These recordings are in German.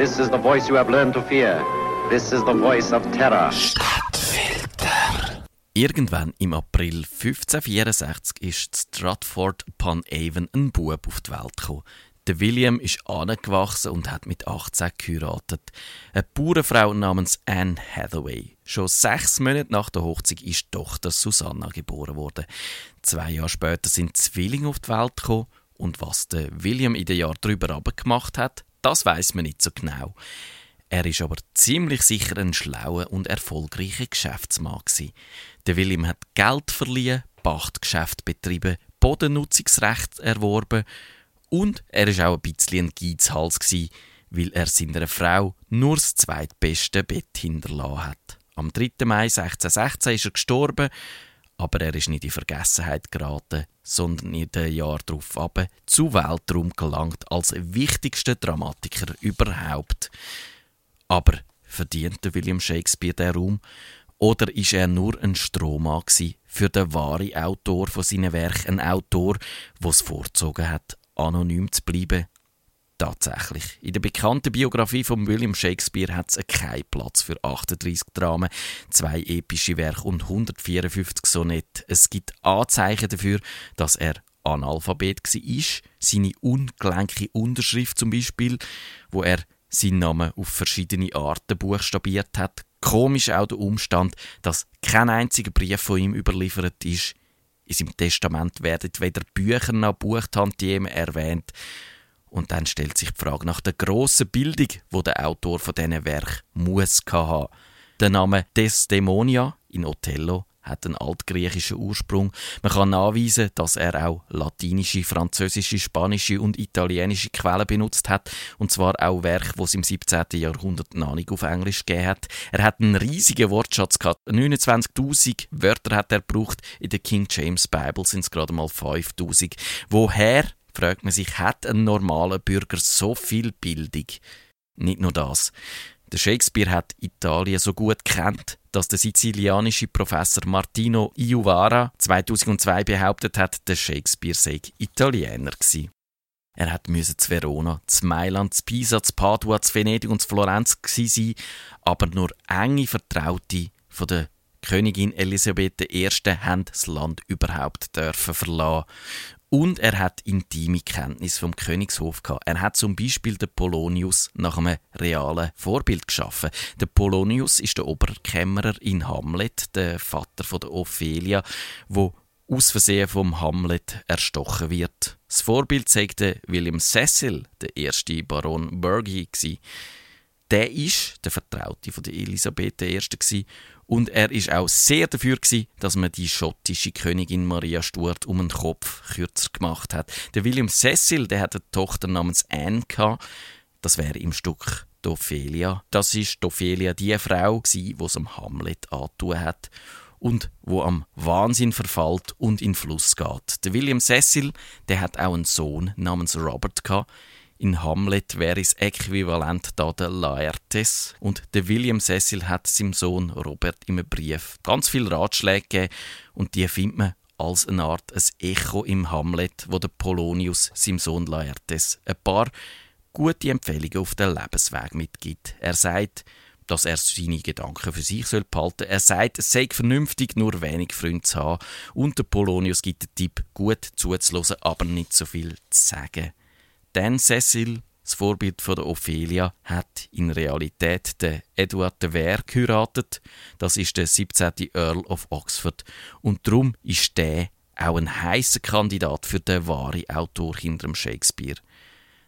This is the voice you have learned to fear. This is the voice of terror. Stadtfilter. Irgendwann im April 1564 ist Stratford upon Avon ein Bub auf die Welt gekommen. Der William ist angewachsen und hat mit 18 geheiratet. Eine Bauernfrau namens Anne Hathaway. Schon sechs Monate nach der Hochzeit ist die Tochter Susanna geboren worden. Zwei Jahre später sind Zwillinge auf die Welt gekommen. Und was der William in den Jahren darüber gemacht hat, das weiß man nicht so genau. Er ist aber ziemlich sicher ein schlauer und erfolgreicher Geschäftsmann. Der William hat Geld verliehen, Pachtgeschäft betrieben, Bodennutzungsrecht erworben und er ist auch ein bisschen ein Geizhals weil er seiner Frau nur das zweitbeste Bett hinterlassen hat. Am 3. Mai 1616 ist er gestorben, aber er ist nicht in Vergessenheit geraten, sondern in den Jahr darauf ab zu Weltraum gelangt als wichtigster Dramatiker überhaupt. Aber verdient William Shakespeare den Raum? Oder ist er nur ein Strohmann für den wahren Autor von seinen Werken, ein Autor, der es vorgezogen hat, anonym zu bleiben. Tatsächlich. In der bekannten Biografie von William Shakespeare hat es keinen Platz für 38 Dramen, zwei epische Werke und 154 Sonette. Es gibt Anzeichen dafür, dass er Analphabet war. Seine ungelenke Unterschrift zum Beispiel, wo er seinen Namen auf verschiedene Arten buchstabiert hat. Komisch auch der Umstand, dass kein einziger Brief von ihm überliefert ist. In seinem Testament werden weder Bücher noch Buchtantiemen erwähnt. Und dann stellt sich die Frage nach der grossen Bildung, wo der Autor von diesen Werk muss haben. Der Name Desdemonia in Othello hat einen altgriechischen Ursprung. Man kann nachweisen, dass er auch latinische, französische, spanische und italienische Quellen benutzt hat, und zwar auch Werke, die es im 17. Jahrhundert noch nicht auf Englisch gegeben hat. Er hat einen riesigen Wortschatz gehabt. 29.000 Wörter hat er gebraucht. In der King James Bible sind es gerade mal 5.000. Woher, fragt man sich, hat ein normaler Bürger so viel Bildung? Nicht nur das. Der Shakespeare hat Italien so gut kennt, dass der sizilianische Professor Martino Iuvara 2002 behauptet hat, der Shakespeare sei Italiener gewesen. Er hat müsse zu Verona, zu Mailand, zu Pisa, zu Padua, zu Venedig und zu Florenz sein, aber nur enge Vertraute von der Königin Elisabeth I. haben das Land überhaupt dürfen verlassen. Und er hat intime Kenntnis vom Königshof gehabt. Er hat zum Beispiel den Polonius nach einem realen Vorbild geschaffen. Der Polonius ist der Oberkämmerer in Hamlet, der Vater von der Ophelia, wo aus Versehen vom Hamlet erstochen wird. Das Vorbild zeigte William Cecil, der erste Baron Burghley. Der ist der Vertraute von der Elisabeth I. Und er ist auch sehr dafür gewesen, dass man die schottische Königin Maria Stuart um den Kopf kürzer gemacht hat. Der William Cecil, der hat eine Tochter namens Anne gehabt. Das wäre im Stück Ophelia. Das ist Ophelia die Frau die es am Hamlet antun hat und wo am Wahnsinn verfällt und in Fluss geht. Der William Cecil, der hat auch einen Sohn namens Robert gehabt. In Hamlet wäre es äquivalent da der Laertes. Und der William Cecil hat seinem Sohn Robert im Brief ganz viele Ratschläge gegeben und die findet man als eine Art ein Echo im Hamlet, wo der Polonius seinem Sohn Laertes ein paar gute Empfehlungen auf den Lebensweg mitgibt. Er sagt, dass er seine Gedanken für sich behalten soll. Er sagt, es sei vernünftig, nur wenig Freunde zu haben. Und der Polonius gibt den Tipp, gut zuzuhören, aber nicht so viel zu sagen. Dan Cecil, das Vorbild von der Ophelia, hat in Realität den Edward de Vere geheiratet. Das ist der 17. Earl of Oxford. Und darum ist der auch ein heißer Kandidat für den wahren Autor hinter dem Shakespeare.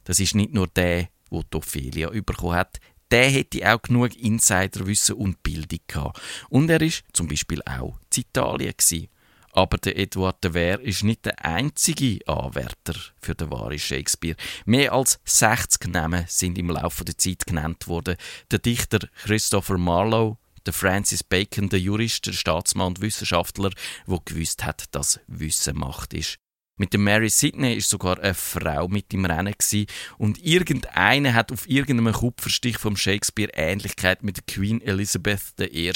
Das ist nicht nur der, wo die Ophelia bekommen hat, der hätte auch genug Insiderwissen und Bildung gehabt. Und er ist zum Beispiel auch in Italien gewesen. Aber der Edward de Vere ist nicht der einzige Anwärter für den wahren Shakespeare. Mehr als 60 Namen sind im Laufe der Zeit genannt worden. Der Dichter Christopher Marlowe, der Francis Bacon, der Jurist, der Staatsmann und Wissenschaftler, wo gewusst hat, dass Wissen Macht ist. Mit der Mary Sidney ist sogar eine Frau mit im Rennen gewesen. und irgendeine hat auf irgendeinem Kupferstich vom Shakespeare Ähnlichkeit mit der Queen Elizabeth I.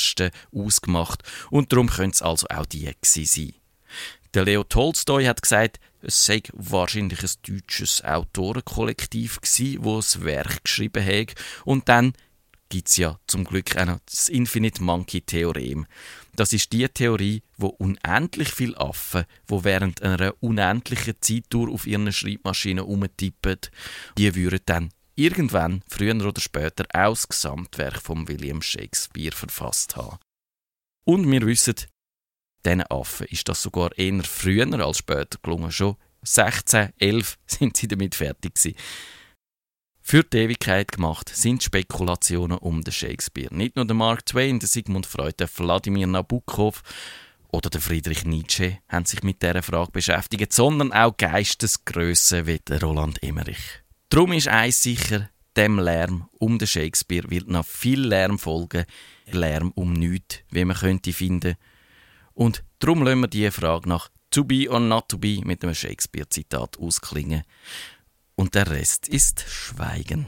ausgemacht und darum könnte es also auch die gewesen sein. Der Leo Tolstoy hat gesagt, es sei wahrscheinlich ein deutsches Autorenkollektiv gsi, wo das Werk geschrieben hat. Und dann gibt es ja zum Glück auch noch das Infinite Monkey Theorem. Das ist die Theorie, wo unendlich viele Affen, wo während einer unendlichen Zeittour auf ihren Schreibmaschinen umtippen, die würden dann irgendwann, früher oder später, auch das Gesamtwerk von William Shakespeare verfasst haben. Und wir wissen, diesen Affen ist das sogar eher früher als später gelungen. Schon 16, 11 sind sie damit fertig gewesen. Für die Ewigkeit gemacht sind Spekulationen um den Shakespeare. Nicht nur der Mark Twain, der Sigmund Freud, der Wladimir Nabokov oder der Friedrich Nietzsche haben sich mit dieser Frage beschäftigt, sondern auch Geistesgrössen wie der Roland Emmerich. Darum ist eins sicher, dem Lärm um den Shakespeare wird noch viel Lärm folgen. Lärm um nichts, wie man könnte finden. Und darum lassen wir diese Frage nach To be or not to be mit einem Shakespeare-Zitat ausklingen. Und der Rest ist Schweigen.